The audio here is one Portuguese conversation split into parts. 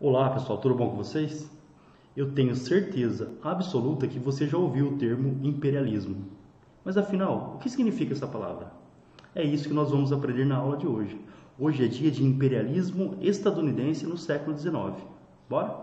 Olá pessoal, tudo bom com vocês? Eu tenho certeza absoluta que você já ouviu o termo imperialismo. Mas afinal, o que significa essa palavra? É isso que nós vamos aprender na aula de hoje. Hoje é dia de imperialismo estadunidense no século XIX. Bora?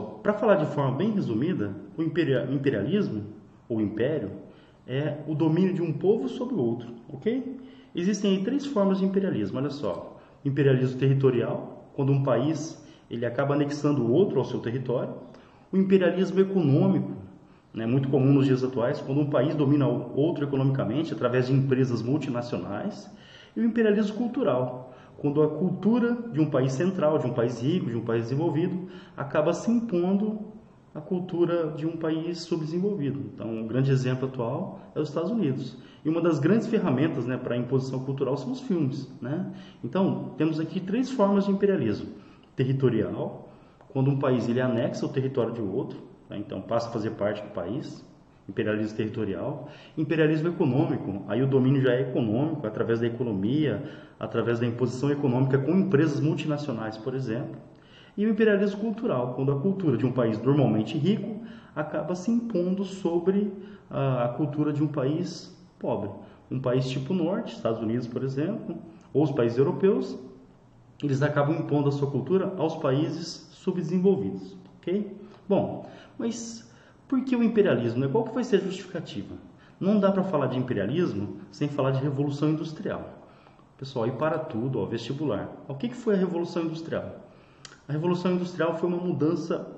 Para falar de forma bem resumida, o imperialismo, ou império, é o domínio de um povo sobre o outro, ok? Existem três formas de imperialismo, olha só. imperialismo territorial, quando um país ele acaba anexando o outro ao seu território. O imperialismo econômico, né, muito comum nos dias atuais, quando um país domina outro economicamente através de empresas multinacionais. E o imperialismo cultural, quando a cultura de um país central, de um país rico, de um país desenvolvido, acaba se impondo à cultura de um país subdesenvolvido. Então, um grande exemplo atual é os Estados Unidos. E uma das grandes ferramentas né, para a imposição cultural são os filmes. Né? Então, temos aqui três formas de imperialismo: territorial, quando um país ele anexa o território de outro, né? então passa a fazer parte do país imperialismo territorial, imperialismo econômico, aí o domínio já é econômico, através da economia, através da imposição econômica com empresas multinacionais, por exemplo, e o imperialismo cultural, quando a cultura de um país normalmente rico acaba se impondo sobre a, cultura de um país pobre. Um país tipo norte, Estados Unidos, por exemplo, ou os países europeus, eles acabam impondo a sua cultura aos países subdesenvolvidos, ok? Bom, mas por que o imperialismo? Né? Qual que vai ser a justificativa? Não dá para falar de imperialismo sem falar de revolução industrial. Pessoal, e para tudo, ó, vestibular. O que, que foi a revolução industrial? A revolução industrial foi uma mudança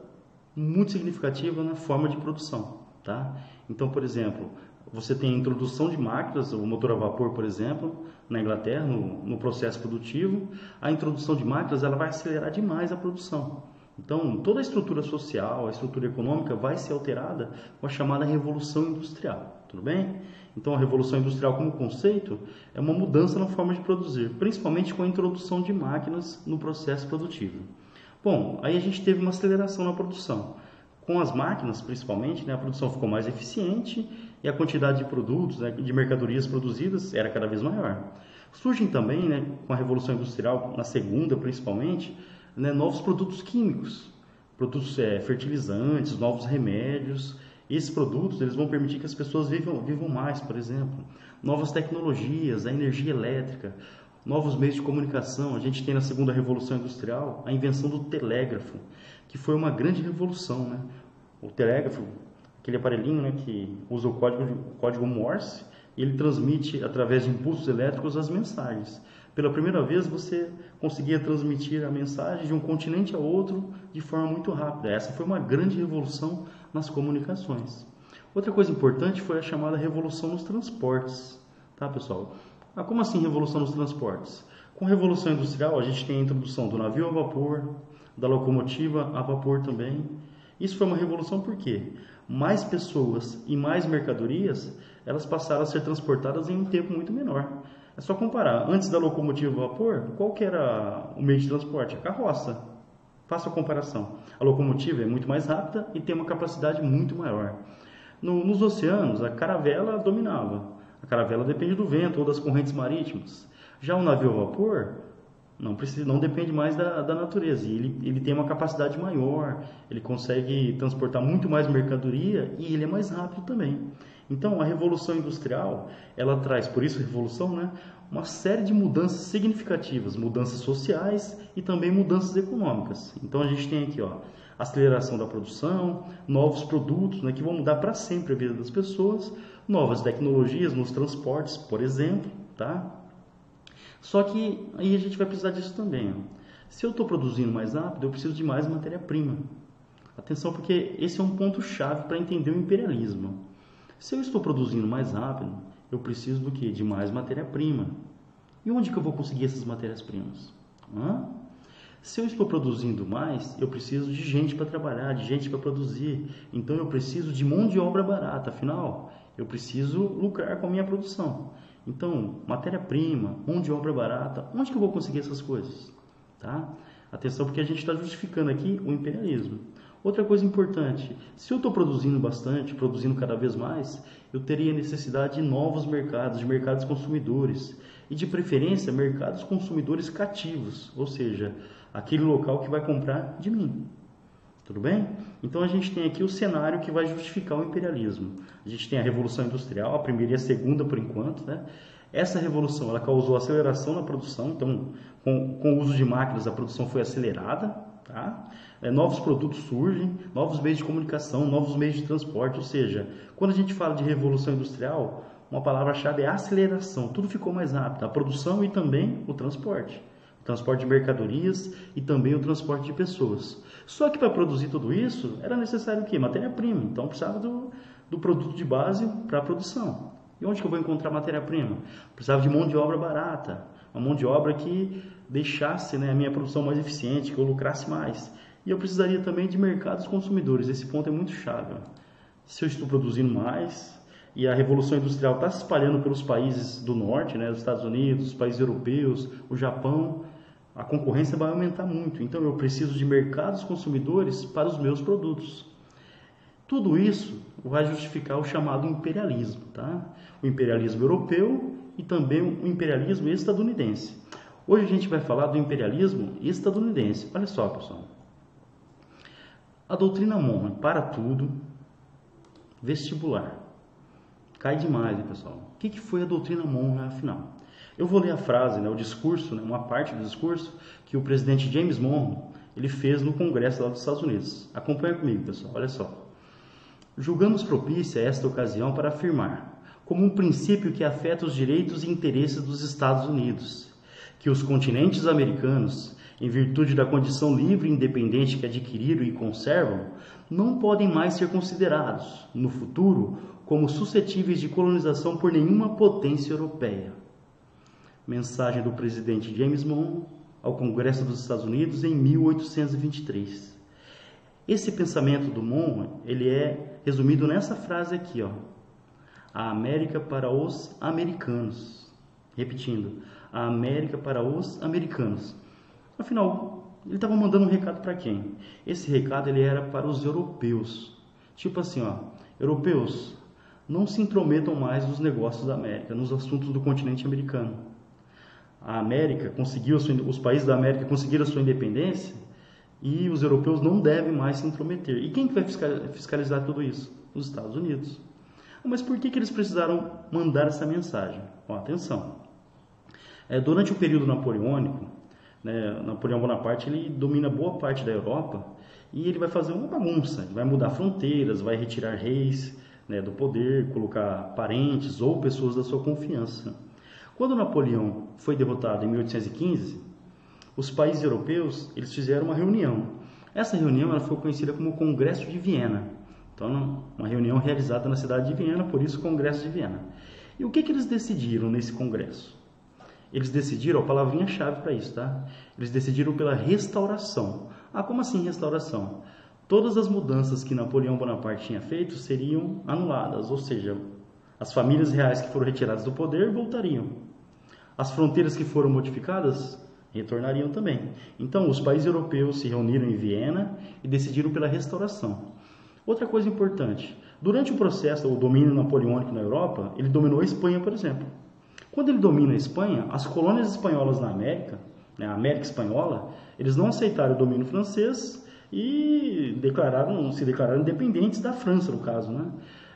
muito significativa na forma de produção, tá? Então, por exemplo, você tem a introdução de máquinas, o motor a vapor, por exemplo, na Inglaterra, no, no processo produtivo. A introdução de máquinas ela vai acelerar demais a produção. Então, toda a estrutura social, a estrutura econômica vai ser alterada com a chamada Revolução Industrial, tudo bem? Então, a Revolução Industrial como conceito é uma mudança na forma de produzir, principalmente com a introdução de máquinas no processo produtivo. Bom, aí a gente teve uma aceleração na produção. Com as máquinas, principalmente, né, a produção ficou mais eficiente e a quantidade de produtos, né, de mercadorias produzidas era cada vez maior. Surgem também, né, com a Revolução Industrial, na segunda principalmente, né, novos produtos químicos, produtos é, fertilizantes, novos remédios. Esses produtos eles vão permitir que as pessoas vivam, vivam mais, por exemplo. Novas tecnologias, a energia elétrica, novos meios de comunicação. A gente tem na segunda revolução industrial a invenção do telégrafo, que foi uma grande revolução. Né? O telégrafo, aquele aparelhinho né, que usa o código, o código Morse, ele transmite através de impulsos elétricos as mensagens. Pela primeira vez você conseguia transmitir a mensagem de um continente a outro de forma muito rápida. Essa foi uma grande revolução nas comunicações. Outra coisa importante foi a chamada revolução nos transportes, tá, pessoal? Ah, como assim revolução nos transportes? Com a revolução industrial, a gente tem a introdução do navio a vapor, da locomotiva a vapor também. Isso foi uma revolução porque mais pessoas e mais mercadorias, elas passaram a ser transportadas em um tempo muito menor. É só comparar. Antes da locomotiva a vapor, qual que era o meio de transporte? A carroça. Faça a comparação. A locomotiva é muito mais rápida e tem uma capacidade muito maior. No, nos oceanos, a caravela dominava. A caravela depende do vento ou das correntes marítimas. Já o navio a vapor não precisa, não depende mais da, da natureza. E ele, ele tem uma capacidade maior, ele consegue transportar muito mais mercadoria e ele é mais rápido também. Então, a revolução industrial, ela traz, por isso revolução, né, uma série de mudanças significativas, mudanças sociais e também mudanças econômicas. Então, a gente tem aqui, ó, aceleração da produção, novos produtos, né, que vão mudar para sempre a vida das pessoas, novas tecnologias nos transportes, por exemplo, tá? Só que aí a gente vai precisar disso também. Se eu estou produzindo mais rápido, eu preciso de mais matéria-prima. Atenção, porque esse é um ponto chave para entender o imperialismo. Se eu estou produzindo mais rápido, eu preciso do que? De mais matéria-prima. E onde que eu vou conseguir essas matérias-primas? Se eu estou produzindo mais, eu preciso de gente para trabalhar, de gente para produzir. Então eu preciso de mão de obra barata. Afinal, eu preciso lucrar com a minha produção. Então, matéria-prima, mão de obra barata, onde que eu vou conseguir essas coisas? Tá? Atenção, porque a gente está justificando aqui o imperialismo. Outra coisa importante, se eu estou produzindo bastante, produzindo cada vez mais, eu teria necessidade de novos mercados, de mercados consumidores e de preferência mercados consumidores cativos, ou seja, aquele local que vai comprar de mim. Tudo bem? Então a gente tem aqui o cenário que vai justificar o imperialismo. A gente tem a Revolução Industrial, a primeira e a segunda por enquanto, né? Essa revolução ela causou aceleração na produção, então com, com o uso de máquinas a produção foi acelerada, tá? É, novos produtos surgem, novos meios de comunicação, novos meios de transporte, ou seja, quando a gente fala de revolução industrial, uma palavra-chave é aceleração, tudo ficou mais rápido, a produção e também o transporte. Transporte de mercadorias e também o transporte de pessoas. Só que para produzir tudo isso era necessário o quê? Matéria-prima, então precisava do, do produto de base para a produção. E onde que eu vou encontrar matéria-prima? Precisava de mão de obra barata, uma mão de obra que deixasse né, a minha produção mais eficiente, que eu lucrasse mais. E eu precisaria também de mercados consumidores. Esse ponto é muito chave. Se eu estou produzindo mais e a revolução industrial está se espalhando pelos países do norte, né, os Estados Unidos, os países europeus, o Japão, a concorrência vai aumentar muito. Então eu preciso de mercados consumidores para os meus produtos. Tudo isso vai justificar o chamado imperialismo, tá? O imperialismo europeu e também o imperialismo estadunidense. Hoje a gente vai falar do imperialismo estadunidense. Olha só, pessoal. A doutrina Monroe para tudo, vestibular. Cai demais, hein, pessoal? O que foi a doutrina Monroe, afinal? Eu vou ler a frase, né, o discurso, né, uma parte do discurso que o presidente James Monroe ele fez no Congresso lá dos Estados Unidos. Acompanha comigo, pessoal. Olha só. Julgamos propícia esta ocasião para afirmar, como um princípio que afeta os direitos e interesses dos Estados Unidos, que os continentes americanos, em virtude da condição livre e independente que adquiriram e conservam, não podem mais ser considerados, no futuro, como suscetíveis de colonização por nenhuma potência europeia. Mensagem do presidente James Monroe ao Congresso dos Estados Unidos em 1823. Esse pensamento do Monroe, ele é resumido nessa frase aqui, ó. A América para os americanos. Repetindo, a América para os americanos. Afinal, ele estava mandando um recado para quem? Esse recado ele era para os europeus. Tipo assim, ó, europeus, não se intrometam mais nos negócios da América, nos assuntos do continente americano. A América conseguiu, os países da América conseguiram a sua independência e os europeus não devem mais se intrometer. E quem que vai fiscalizar tudo isso? Os Estados Unidos. Mas por que, que eles precisaram mandar essa mensagem? Bom, atenção. É, durante o período napoleônico, né, Napoleão Bonaparte ele domina boa parte da Europa e ele vai fazer uma bagunça. Ele vai mudar fronteiras, vai retirar reis né, do poder, colocar parentes ou pessoas da sua confiança. Quando Napoleão foi derrotado em 1815, os países europeus eles fizeram uma reunião. Essa reunião ela foi conhecida como Congresso de Viena. Então, uma reunião realizada na cidade de Viena, por isso Congresso de Viena. E o que, que eles decidiram nesse congresso? Eles decidiram, a palavrinha-chave para isso, tá? Eles decidiram pela restauração. Ah, como assim restauração? Todas as mudanças que Napoleão Bonaparte tinha feito seriam anuladas, ou seja, as famílias reais que foram retiradas do poder voltariam. As fronteiras que foram modificadas retornariam também. Então, os países europeus se reuniram em Viena e decidiram pela restauração. Outra coisa importante, durante o processo do domínio napoleônico na Europa, ele dominou a Espanha, por exemplo. Quando ele domina a Espanha, as colônias espanholas na América, né, a América Espanhola, eles não aceitaram o domínio francês e declararam, se declararam independentes da França, no caso. Né?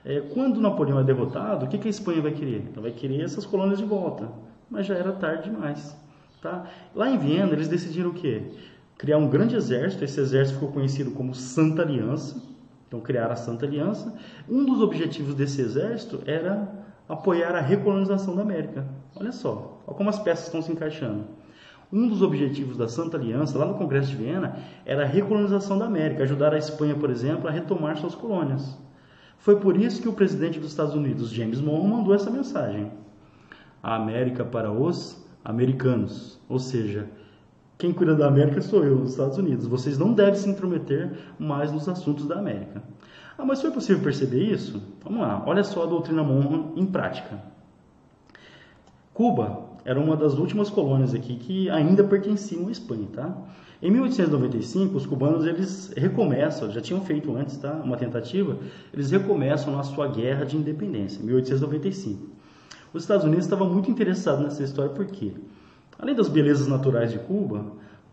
É, quando Napoleão é derrotado, o que, que a Espanha vai querer? Ela vai querer essas colônias de volta, mas já era tarde demais. Tá? Lá em Viena, eles decidiram o quê? Criar um grande exército. Esse exército ficou conhecido como Santa Aliança. Então, criaram a Santa Aliança. Um dos objetivos desse exército era apoiar a recolonização da América. Olha só, olha como as peças estão se encaixando. Um dos objetivos da Santa Aliança, lá no Congresso de Viena, era a recolonização da América, ajudar a Espanha, por exemplo, a retomar suas colônias. Foi por isso que o presidente dos Estados Unidos, James Monroe, mandou essa mensagem: A América para os americanos. Ou seja, quem cuida da América sou eu, os Estados Unidos. Vocês não devem se intrometer mais nos assuntos da América. Ah, mas foi possível perceber isso? Vamos lá, olha só a doutrina Monroe em prática. Cuba era uma das últimas colônias aqui que ainda pertenciam à Espanha, tá? Em 1895, os cubanos eles recomeçam, já tinham feito antes, tá? Uma tentativa, eles recomeçam a sua guerra de independência, 1895. Os Estados Unidos estavam muito interessados nessa história porque, além das belezas naturais de Cuba,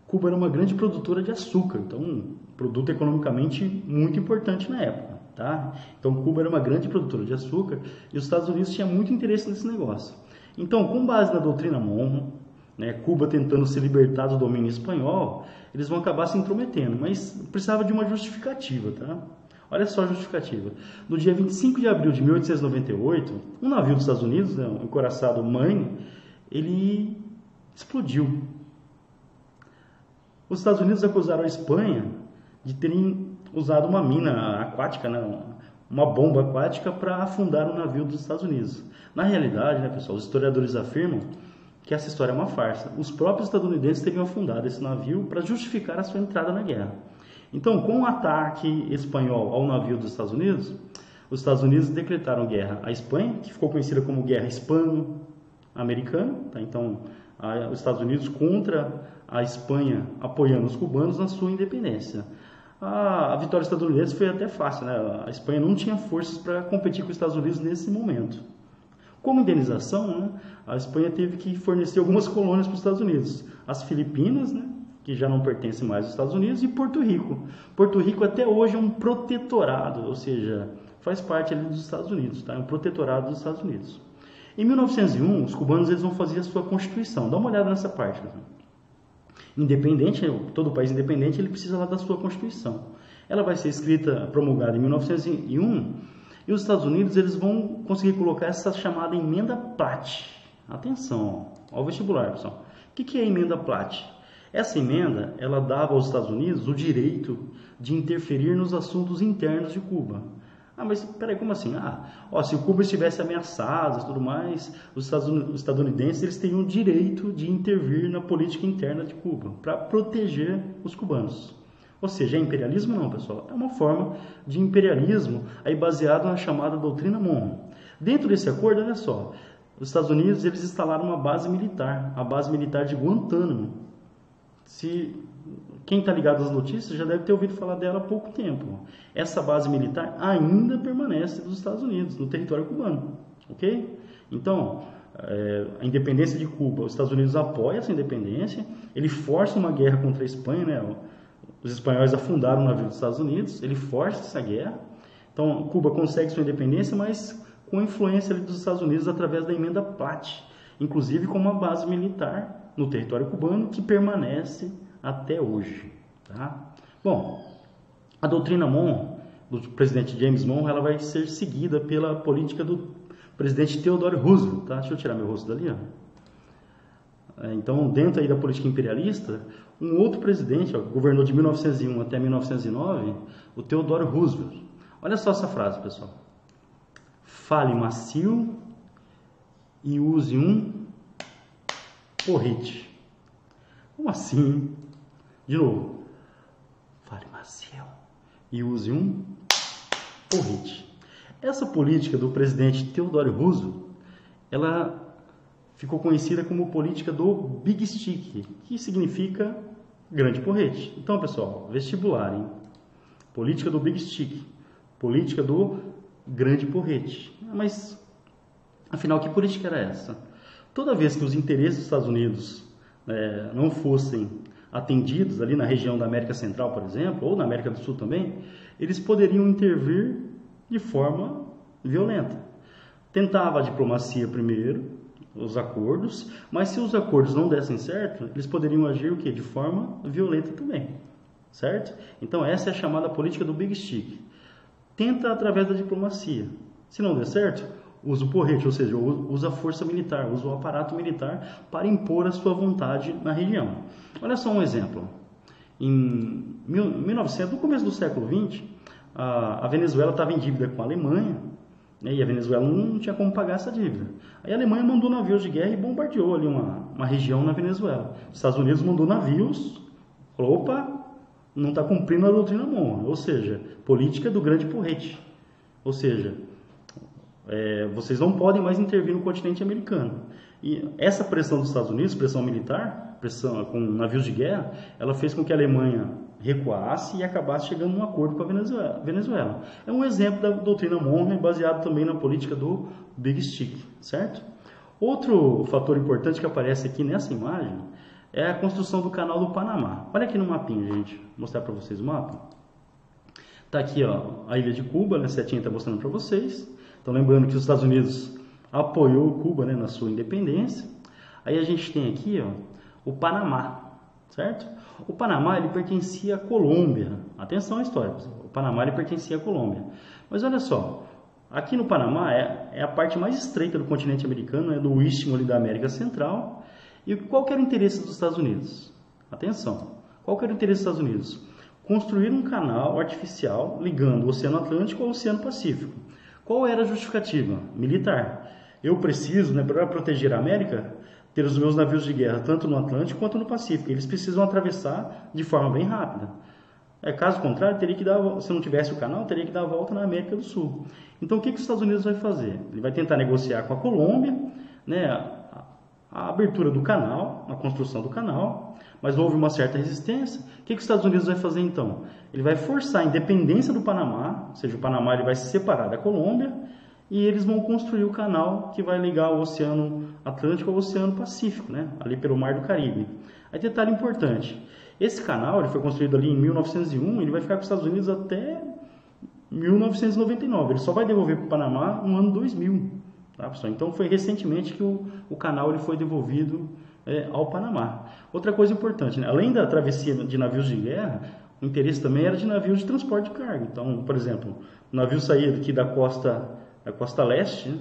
Cuba era uma grande produtora de açúcar, então um produto economicamente muito importante na época, tá? Então Cuba era uma grande produtora de açúcar e os Estados Unidos tinham muito interesse nesse negócio. Então, com base na doutrina Monroe, né, Cuba tentando se libertar do domínio espanhol, eles vão acabar se intrometendo, mas precisava de uma justificativa, tá? Olha só a justificativa. No dia 25 de abril de 1898, um navio dos Estados Unidos, né, um encoraçado Maine, ele explodiu. Os Estados Unidos acusaram a Espanha de terem usado uma mina aquática, né, uma bomba aquática para afundar o um navio dos Estados Unidos. Na realidade, né, pessoal, os historiadores afirmam que essa história é uma farsa. Os próprios estadunidenses teriam afundado esse navio para justificar a sua entrada na guerra. Então, com o ataque espanhol ao navio dos Estados Unidos, os Estados Unidos decretaram guerra à Espanha, que ficou conhecida como Guerra Hispano-Americana. Tá? Então, a, os Estados Unidos contra a Espanha apoiando os cubanos na sua independência. A, a vitória estadunidense foi até fácil, né? A Espanha não tinha forças para competir com os Estados Unidos nesse momento. Como indenização, né, a Espanha teve que fornecer algumas colônias para os Estados Unidos. As Filipinas, né, que já não pertencem mais aos Estados Unidos, e Porto Rico. Porto Rico até hoje é um protetorado, ou seja, faz parte ali dos Estados Unidos, tá? é um protetorado dos Estados Unidos. Em 1901, os cubanos eles vão fazer a sua constituição. Dá uma olhada nessa parte. Independente, todo país independente, ele precisa lá da sua constituição. Ela vai ser escrita, promulgada em 1901 e os Estados Unidos eles vão conseguir colocar essa chamada emenda Platt. Atenção, ao vestibular, pessoal. O que é a emenda Platt? Essa emenda ela dava aos Estados Unidos o direito de interferir nos assuntos internos de Cuba. Ah, mas peraí, como assim? Ah, ó, se o Cuba estivesse ameaçado e tudo mais, os estadunidenses eles teriam o direito de intervir na política interna de Cuba para proteger os cubanos. Ou seja, é imperialismo não, pessoal. É uma forma de imperialismo aí baseado na chamada doutrina Monroe. Dentro desse acordo, olha só, os Estados Unidos eles instalaram uma base militar, a base militar de Guantánamo. Se quem está ligado às notícias já deve ter ouvido falar dela há pouco tempo. Essa base militar ainda permanece dos Estados Unidos, no território cubano, ok? Então, é, a independência de Cuba, os Estados Unidos apoiam essa independência, ele força uma guerra contra a Espanha, né? Os espanhóis afundaram o navio dos Estados Unidos, ele força essa guerra. Então, Cuba consegue sua independência, mas com a influência dos Estados Unidos através da emenda Platt, inclusive com uma base militar no território cubano que permanece até hoje. Tá? Bom, a doutrina Monroe do presidente James Monroe ela vai ser seguida pela política do presidente Theodore Roosevelt. Tá? Deixa eu tirar meu rosto dali. Ó. É, então, dentro aí da política imperialista, um outro presidente, ó, governou de 1901 até 1909, o Theodore Roosevelt. Olha só essa frase, pessoal. Fale macio e use um porrete. Como assim? De novo. Fale macio e use um porrete. Essa política do presidente Theodore Roosevelt, ela ficou conhecida como política do Big Stick, que significa grande porrete. Então, pessoal, vestibular, hein? Política do Big Stick, política do grande porrete. Mas, afinal, que política era essa? Toda vez que os interesses dos Estados Unidos é, não fossem atendidos ali na região da América Central, por exemplo, ou na América do Sul também, eles poderiam intervir de forma violenta. Tentava a diplomacia primeiro, os acordos, mas se os acordos não dessem certo, eles poderiam agir o quê? De forma violenta também, certo? Então essa é a chamada política do Big Stick. Tenta através da diplomacia. Se não der certo, usa o porrete, ou seja, usa a força militar, usa o aparato militar para impor a sua vontade na região. Olha só um exemplo. Em 1900, no começo do século XX, a Venezuela estava em dívida com a Alemanha? E a Venezuela não tinha como pagar essa dívida. Aí a Alemanha mandou navios de guerra e bombardeou ali uma, uma região na Venezuela. Os Estados Unidos mandou navios, falou, opa, não está cumprindo a doutrina Monroe, ou seja, política do grande porrete. Ou seja, é, vocês não podem mais intervir no continente americano. E essa pressão dos Estados Unidos, pressão militar, pressão, com navios de guerra, ela fez com que a Alemanha recuasse e acabasse chegando num acordo com a Venezuela. É um exemplo da doutrina Monroe, baseado também na política do Big Stick, certo? Outro fator importante que aparece aqui nessa imagem é a construção do canal do Panamá. Olha aqui no mapinha, gente. Vou mostrar para vocês o mapa. Tá aqui, ó, a ilha de Cuba, né? A setinha está mostrando para vocês. Então, lembrando que os Estados Unidos apoiou Cuba, né, na sua independência. Aí a gente tem aqui, ó, o Panamá, certo? O Panamá ele pertencia à Colômbia. Atenção à história, o Panamá ele pertencia à Colômbia. Mas olha só, aqui no Panamá é, é a parte mais estreita do continente americano, é do istmo ali da América Central. E qual que era o interesse dos Estados Unidos? Atenção, qual que era o interesse dos Estados Unidos? Construir um canal artificial ligando o Oceano Atlântico ao Oceano Pacífico. Qual era a justificativa? Militar. Eu preciso, né, para proteger a América, ter os meus navios de guerra tanto no Atlântico quanto no Pacífico. Eles precisam atravessar de forma bem rápida. É, caso contrário, teria que dar, se não tivesse o canal, teria que dar a volta na América do Sul. Então, o que, que os Estados Unidos vai fazer? Ele vai tentar negociar com a Colômbia, né, a, abertura do canal, a construção do canal, mas houve uma certa resistência. O que, que os Estados Unidos vai fazer então? Ele vai forçar a independência do Panamá, ou seja, o Panamá ele vai se separar da Colômbia e eles vão construir o canal que vai ligar o Oceano Atlântico ao Oceano Pacífico, né? ali pelo Mar do Caribe. Aí detalhe importante, esse canal ele foi construído ali em 1901, ele vai ficar com os Estados Unidos até 1999, ele só vai devolver para o Panamá no ano 2000. Tá, pessoal? Então foi recentemente que o, o canal ele foi devolvido é, ao Panamá. Outra coisa importante, né? além da travessia de navios de guerra, o interesse também era de navios de transporte de carga. Então, por exemplo, o navio saía aqui da costa a costa leste, né?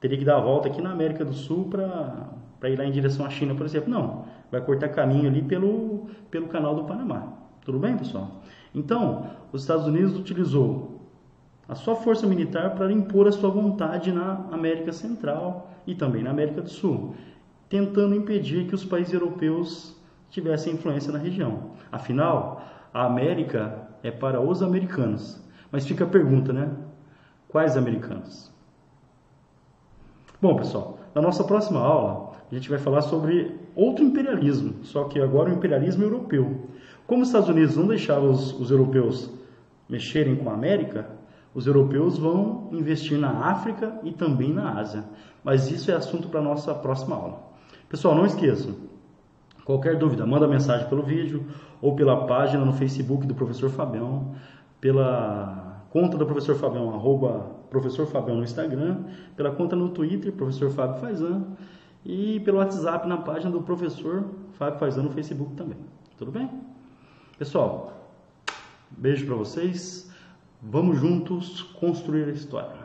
teria que dar a volta aqui na América do Sul para ir lá em direção à China, por exemplo. Não, vai cortar caminho ali pelo, pelo canal do Panamá. Tudo bem, pessoal? Então, os Estados Unidos utilizou a sua força militar para impor a sua vontade na América Central e também na América do Sul, tentando impedir que os países europeus tivessem influência na região. Afinal, a América é para os americanos. Mas fica a pergunta, né? Quais americanos? Bom, pessoal, na nossa próxima aula a gente vai falar sobre outro imperialismo, só que agora o imperialismo europeu. Como os Estados Unidos não deixavam os, os europeus mexerem com a América, os europeus vão investir na África e também na Ásia. Mas isso é assunto para a nossa próxima aula. Pessoal, não esqueçam, qualquer dúvida, manda mensagem pelo vídeo ou pela página no Facebook do professor Fabião, pela conta do professor Fabião, arroba professor Fabião no Instagram, pela conta no Twitter, professor Fábio Faizan, e pelo WhatsApp na página do professor Fábio Faizan no Facebook também. Tudo bem? Pessoal, beijo para vocês. Vamos juntos construir a história.